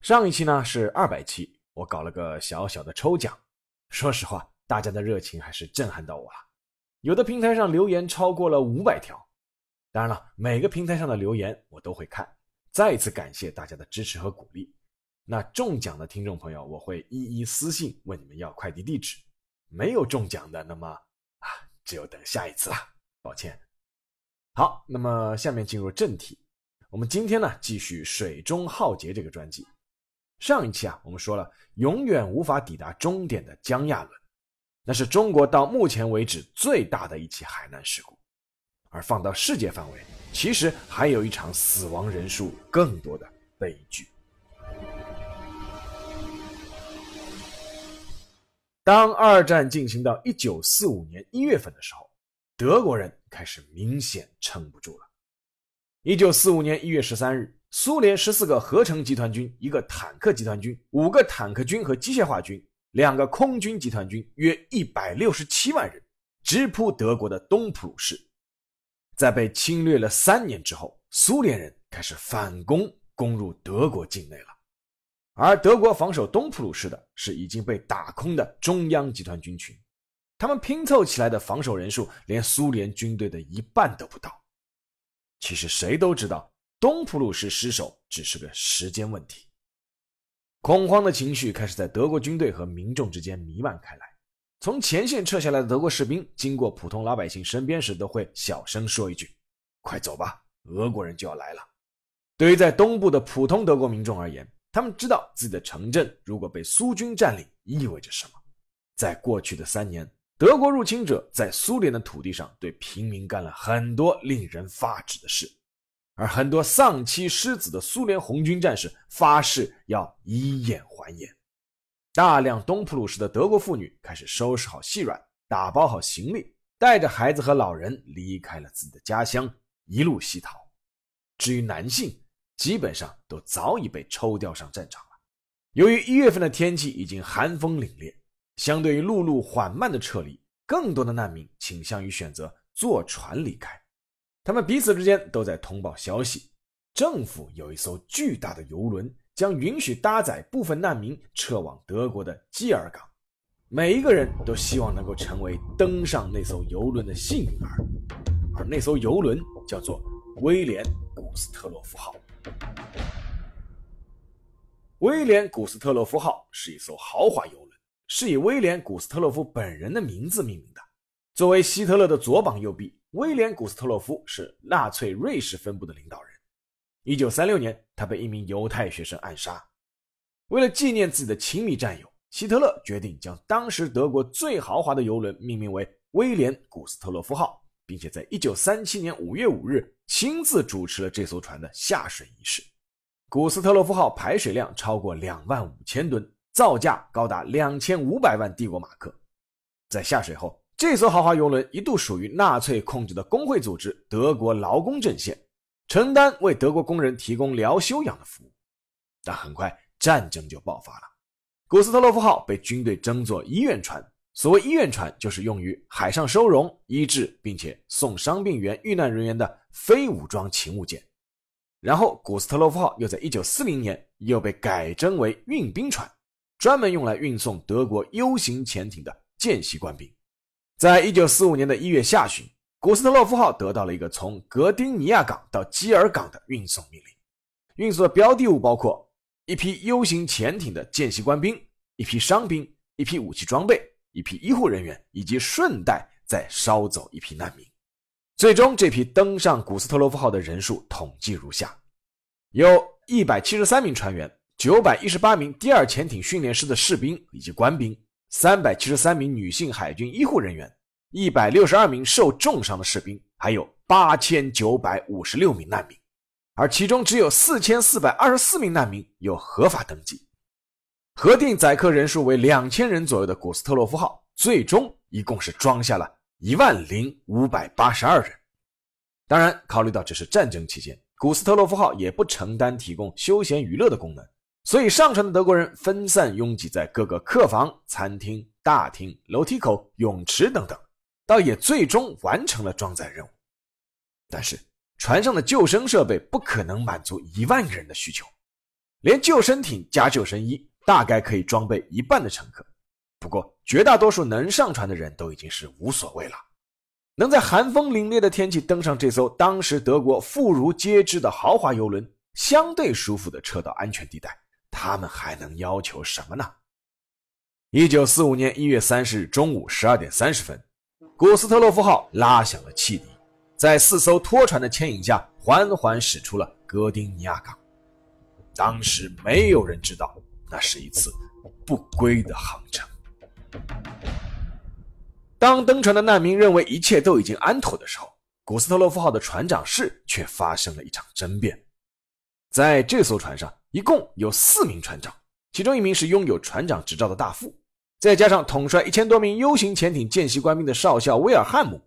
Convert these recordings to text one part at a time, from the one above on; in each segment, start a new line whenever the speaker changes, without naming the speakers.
上一期呢是二百期，我搞了个小小的抽奖。说实话，大家的热情还是震撼到我了。有的平台上留言超过了五百条，当然了，每个平台上的留言我都会看。再一次感谢大家的支持和鼓励。那中奖的听众朋友，我会一一私信问你们要快递地址。没有中奖的，那么啊，只有等下一次了，抱歉。好，那么下面进入正题，我们今天呢继续《水中浩劫》这个专辑。上一期啊，我们说了永远无法抵达终点的江亚轮，那是中国到目前为止最大的一起海难事故。而放到世界范围，其实还有一场死亡人数更多的悲剧。当二战进行到一九四五年一月份的时候，德国人开始明显撑不住了。一九四五年一月十三日。苏联十四个合成集团军、一个坦克集团军、五个坦克军和机械化军、两个空军集团军，约一百六十七万人，直扑德国的东普鲁士。在被侵略了三年之后，苏联人开始反攻，攻入德国境内了。而德国防守东普鲁士的是已经被打空的中央集团军群，他们拼凑起来的防守人数连苏联军队的一半都不到。其实谁都知道。东普鲁士失守只是个时间问题，恐慌的情绪开始在德国军队和民众之间弥漫开来。从前线撤下来的德国士兵经过普通老百姓身边时，都会小声说一句：“快走吧，俄国人就要来了。”对于在东部的普通德国民众而言，他们知道自己的城镇如果被苏军占领意味着什么。在过去的三年，德国入侵者在苏联的土地上对平民干了很多令人发指的事。而很多丧妻失子的苏联红军战士发誓要以眼还眼。大量东普鲁士的德国妇女开始收拾好细软，打包好行李，带着孩子和老人离开了自己的家乡，一路西逃。至于男性，基本上都早已被抽调上战场了。由于一月份的天气已经寒风凛冽，相对于陆路缓慢的撤离，更多的难民倾向于选择坐船离开。他们彼此之间都在通报消息，政府有一艘巨大的游轮，将允许搭载部分难民撤往德国的基尔港。每一个人都希望能够成为登上那艘游轮的幸运儿，而那艘游轮叫做威廉·古斯特洛夫号。威廉·古斯特洛夫号是一艘豪华游轮，是以威廉·古斯特洛夫本人的名字命名的。作为希特勒的左膀右臂。威廉·古斯特洛夫是纳粹瑞士分部的领导人。一九三六年，他被一名犹太学生暗杀。为了纪念自己的亲密战友，希特勒决定将当时德国最豪华的游轮命名为“威廉·古斯特洛夫号”，并且在一九三七年五月五日亲自主持了这艘船的下水仪式。古斯特洛夫号排水量超过两万五千吨，造价高达两千五百万帝国马克。在下水后，这艘豪华游轮一度属于纳粹控制的工会组织德国劳工阵线，承担为德国工人提供疗休养的服务。但很快战争就爆发了，古斯特洛夫号被军队征作医院船。所谓医院船，就是用于海上收容、医治并且送伤病员、遇难人员的非武装勤务舰。然后，古斯特洛夫号又在1940年又被改征为运兵船，专门用来运送德国 U 型潜艇的见习官兵。在一九四五年的一月下旬，古斯特洛夫号得到了一个从格丁尼亚港到基尔港的运送命令。运送的标的物包括一批 U 型潜艇的见习官兵、一批伤兵、一批武器装备、一批医护人员，以及顺带再捎走一批难民。最终，这批登上古斯特洛夫号的人数统计如下：有一百七十三名船员，九百一十八名第二潜艇训练师的士兵以及官兵。三百七十三名女性海军医护人员，一百六十二名受重伤的士兵，还有八千九百五十六名难民，而其中只有四千四百二十四名难民有合法登记。核定载客人数为两千人左右的古斯特洛夫号，最终一共是装下了一万零五百八十二人。当然，考虑到这是战争期间，古斯特洛夫号也不承担提供休闲娱乐的功能，所以上船的德国人分散拥挤在各个客房、餐厅、大厅、楼梯口、泳池等等，倒也最终完成了装载任务。但是，船上的救生设备不可能满足一万个人的需求，连救生艇加救生衣大概可以装备一半的乘客。不过，绝大多数能上船的人都已经是无所谓了。能在寒风凛冽的天气登上这艘当时德国妇孺皆知的豪华游轮，相对舒服的撤到安全地带，他们还能要求什么呢？一九四五年一月三十日中午十二点三十分，古斯特洛夫号拉响了汽笛，在四艘拖船的牵引下，缓缓驶出了哥丁尼亚港。当时没有人知道，那是一次不归的航程。当登船的难民认为一切都已经安妥的时候，古斯特洛夫号的船长室却发生了一场争辩。在这艘船上，一共有四名船长，其中一名是拥有船长执照的大副，再加上统帅一千多名 U 型潜艇见习官兵的少校威尔汉姆。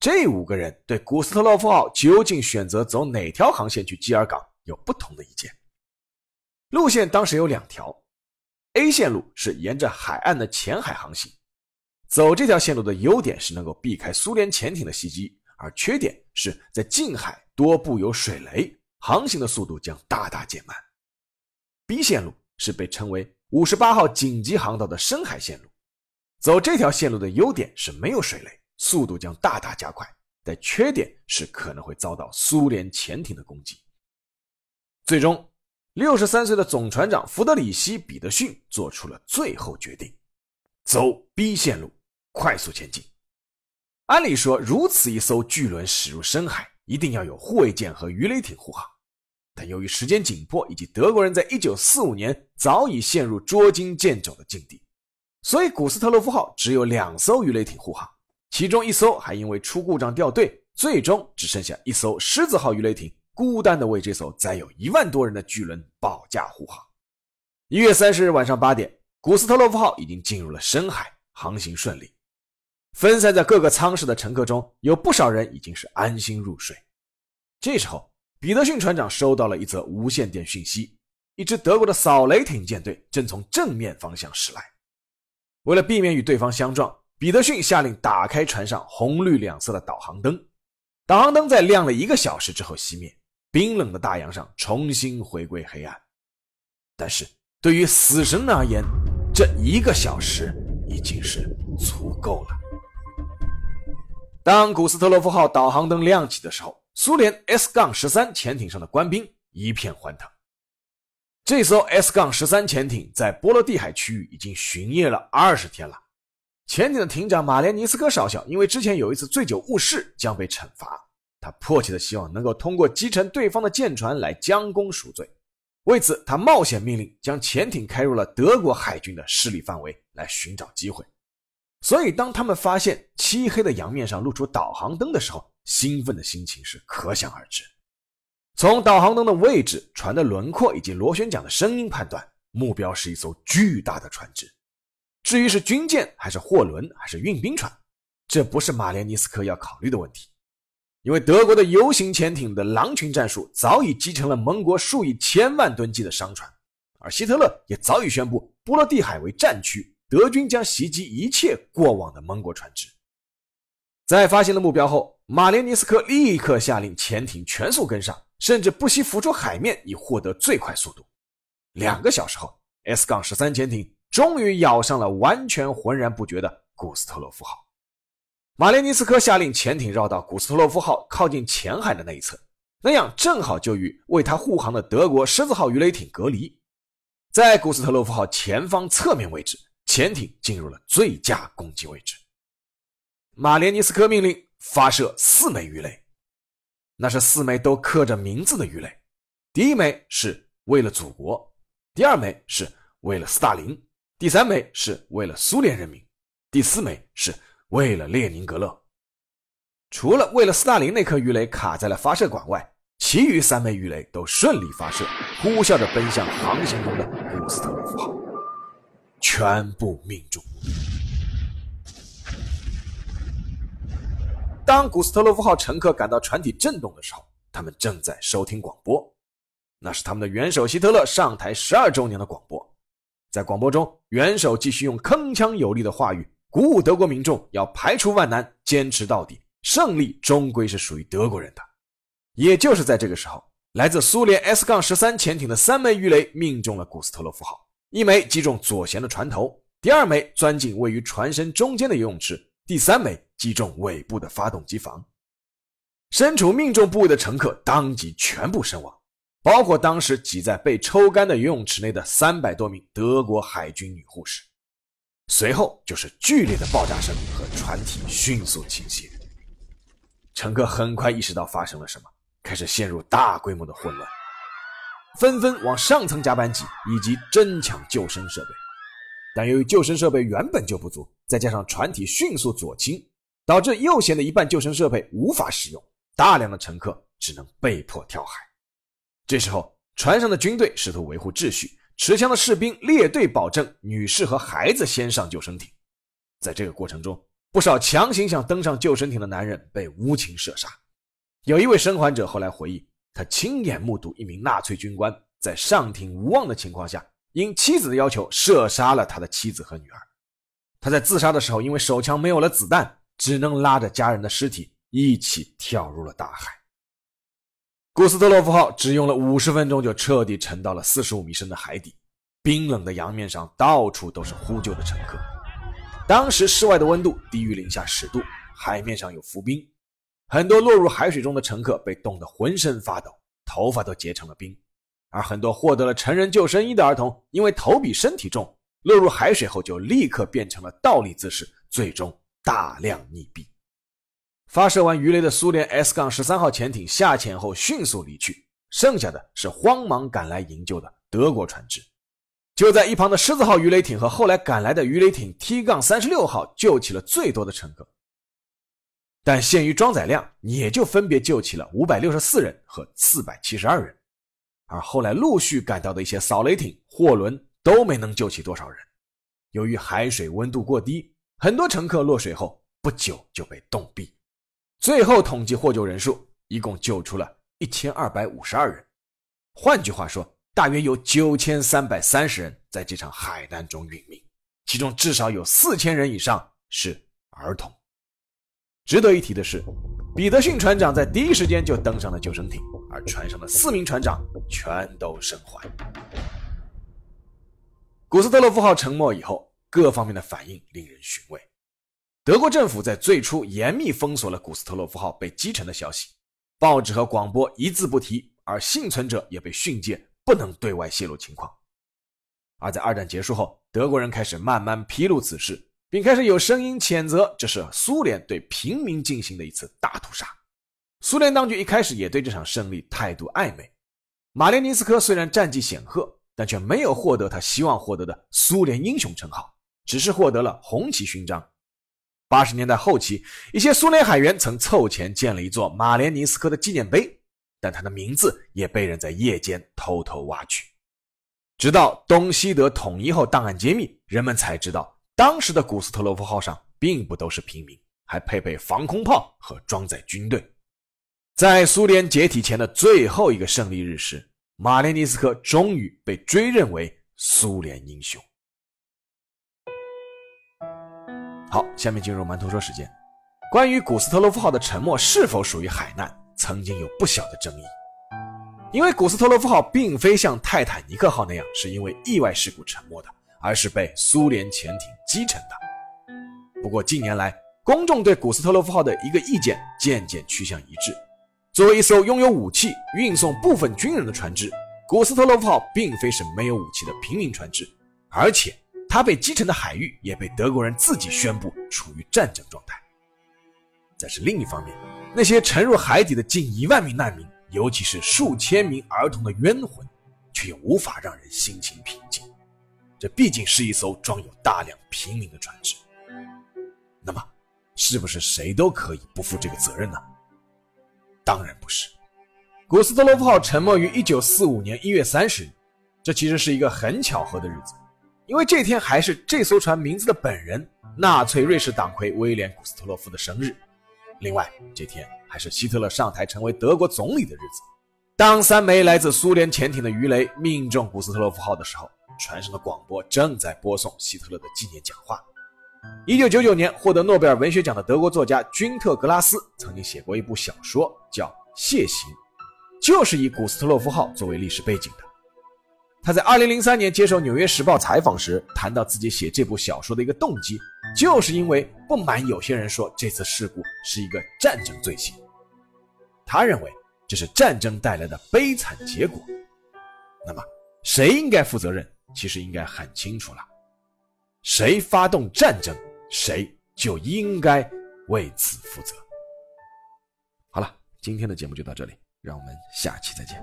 这五个人对古斯特洛夫号究竟选择走哪条航线去基尔港有不同的意见。路线当时有两条，A 线路是沿着海岸的浅海航行。走这条线路的优点是能够避开苏联潜艇的袭击，而缺点是在近海多布有水雷，航行的速度将大大减慢。B 线路是被称为五十八号紧急航道的深海线路，走这条线路的优点是没有水雷，速度将大大加快，但缺点是可能会遭到苏联潜艇的攻击。最终，六十三岁的总船长弗德里希·彼得逊做出了最后决定，走 B 线路。快速前进。按理说，如此一艘巨轮驶入深海，一定要有护卫舰和鱼雷艇护航。但由于时间紧迫，以及德国人在1945年早已陷入捉襟见肘的境地，所以古斯特洛夫号只有两艘鱼雷艇护航，其中一艘还因为出故障掉队，最终只剩下一艘狮子号鱼雷艇孤单的为这艘载有一万多人的巨轮保驾护航。一月三十日晚上八点，古斯特洛夫号已经进入了深海，航行顺利。分散在各个舱室的乘客中有不少人已经是安心入睡。这时候，彼得逊船长收到了一则无线电讯息：一支德国的扫雷艇舰队正从正面方向驶来。为了避免与对方相撞，彼得逊下令打开船上红绿两色的导航灯。导航灯在亮了一个小时之后熄灭，冰冷的大洋上重新回归黑暗。但是对于死神而言，这一个小时已经是足够了。当古斯特洛夫号导航灯亮起的时候，苏联 S- 杠十三潜艇上的官兵一片欢腾。这艘 S- 杠十三潜艇在波罗的海区域已经巡夜了二十天了。潜艇的艇长马连尼斯科少校因为之前有一次醉酒误事，将被惩罚。他迫切的希望能够通过击沉对方的舰船来将功赎罪。为此，他冒险命令将潜艇开入了德国海军的势力范围，来寻找机会。所以，当他们发现漆黑的洋面上露出导航灯的时候，兴奋的心情是可想而知。从导航灯的位置、船的轮廓以及螺旋桨的声音判断，目标是一艘巨大的船只。至于是军舰还是货轮还是运兵船，这不是马连尼斯克要考虑的问题，因为德国的 U 型潜艇的狼群战术早已击沉了盟国数以千万吨计的商船，而希特勒也早已宣布波罗的海为战区。德军将袭击一切过往的盟国船只。在发现了目标后，马连尼斯克立刻下令潜艇全速跟上，甚至不惜浮出海面以获得最快速度。两个小时后，S- 杠十三潜艇终于咬上了完全浑然不觉的古斯特洛夫号。马连尼斯克下令潜艇绕到古斯特洛夫号靠近浅海的那一侧，那样正好就与为他护航的德国狮子号鱼雷艇隔离。在古斯特洛夫号前方侧面位置。潜艇进入了最佳攻击位置。马连尼斯科命令发射四枚鱼雷，那是四枚都刻着名字的鱼雷。第一枚是为了祖国，第二枚是为了斯大林，第三枚是为了苏联人民，第四枚是为了列宁格勒。除了为了斯大林那颗鱼雷卡在了发射管外，其余三枚鱼雷都顺利发射，呼啸着奔向航行中的古斯特洛夫号。全部命中。当古斯特洛夫号乘客感到船体震动的时候，他们正在收听广播，那是他们的元首希特勒上台十二周年的广播。在广播中，元首继续用铿锵有力的话语鼓舞德国民众，要排除万难，坚持到底，胜利终归是属于德国人的。也就是在这个时候，来自苏联 S- 杠十三潜艇的三枚鱼雷命中了古斯特洛夫号，一枚击中左舷的船头，第二枚钻进位于船身中间的游泳池，第三枚击中尾部的发动机房。身处命中部位的乘客当即全部身亡。包括当时挤在被抽干的游泳池内的三百多名德国海军女护士。随后就是剧烈的爆炸声和船体迅速倾斜。乘客很快意识到发生了什么，开始陷入大规模的混乱，纷纷往上层加班挤，以及争抢救生设备。但由于救生设备原本就不足，再加上船体迅速左倾，导致右舷的一半救生设备无法使用，大量的乘客只能被迫跳海。这时候，船上的军队试图维护秩序，持枪的士兵列队保证女士和孩子先上救生艇。在这个过程中，不少强行想登上救生艇的男人被无情射杀。有一位生还者后来回忆，他亲眼目睹一名纳粹军官在上艇无望的情况下，因妻子的要求射杀了他的妻子和女儿。他在自杀的时候，因为手枪没有了子弹，只能拉着家人的尸体一起跳入了大海。古斯特洛夫号只用了五十分钟就彻底沉到了四十五米深的海底，冰冷的洋面上到处都是呼救的乘客。当时室外的温度低于零下十度，海面上有浮冰，很多落入海水中的乘客被冻得浑身发抖，头发都结成了冰。而很多获得了成人救生衣的儿童，因为头比身体重，落入海水后就立刻变成了倒立姿势，最终大量溺毙。发射完鱼雷的苏联 S- 杠十三号潜艇下潜后迅速离去，剩下的是慌忙赶来营救的德国船只。就在一旁的狮子号鱼雷艇和后来赶来的鱼雷艇 T- 杠三十六号救起了最多的乘客，但限于装载量，也就分别救起了五百六十四人和四百七十二人。而后来陆续赶到的一些扫雷艇、货轮都没能救起多少人。由于海水温度过低，很多乘客落水后不久就被冻毙。最后统计获救人数，一共救出了一千二百五十二人。换句话说，大约有九千三百三十人在这场海难中殒命，其中至少有四千人以上是儿童。值得一提的是，彼得逊船长在第一时间就登上了救生艇，而船上的四名船长全都生还。古斯特洛夫号沉没以后，各方面的反应令人寻味。德国政府在最初严密封锁了古斯特洛夫号被击沉的消息，报纸和广播一字不提，而幸存者也被训诫不能对外泄露情况。而在二战结束后，德国人开始慢慢披露此事，并开始有声音谴责这是苏联对平民进行的一次大屠杀。苏联当局一开始也对这场胜利态度暧昧。马列尼斯科虽然战绩显赫，但却没有获得他希望获得的苏联英雄称号，只是获得了红旗勋章。八十年代后期，一些苏联海员曾凑钱建了一座马连尼斯科的纪念碑，但他的名字也被人在夜间偷偷挖去。直到东西德统一后，档案揭秘，人们才知道，当时的古斯特洛夫号上并不都是平民，还配备防空炮和装载军队。在苏联解体前的最后一个胜利日时，马连尼斯科终于被追认为苏联英雄。好，下面进入馒头说时间。关于古斯特洛夫号的沉没是否属于海难，曾经有不小的争议。因为古斯特洛夫号并非像泰坦尼克号那样是因为意外事故沉没的，而是被苏联潜艇击沉的。不过近年来，公众对古斯特洛夫号的一个意见渐渐趋向一致：作为一艘拥有武器、运送部分军人的船只，古斯特洛夫号并非是没有武器的平民船只，而且。它被击沉的海域也被德国人自己宣布处于战争状态。但是另一方面，那些沉入海底的近一万名难民，尤其是数千名儿童的冤魂，却又无法让人心情平静。这毕竟是一艘装有大量平民的船只。那么，是不是谁都可以不负这个责任呢？当然不是。古斯特洛夫号沉没于1945年1月30日，这其实是一个很巧合的日子。因为这天还是这艘船名字的本人——纳粹瑞士党魁威廉·古斯特洛夫的生日。另外，这天还是希特勒上台成为德国总理的日子。当三枚来自苏联潜艇的鱼雷命中古斯特洛夫号的时候，船上的广播正在播送希特勒的纪念讲话。一九九九年获得诺贝尔文学奖的德国作家君特·格拉斯曾经写过一部小说，叫《蟹行》，就是以古斯特洛夫号作为历史背景的。他在二零零三年接受《纽约时报》采访时谈到自己写这部小说的一个动机，就是因为不满有些人说这次事故是一个战争罪行。他认为。这是战争带来的悲惨结果，那么谁应该负责任？其实应该很清楚了，谁发动战争，谁就应该为此负责。好了，今天的节目就到这里，让我们下期再见。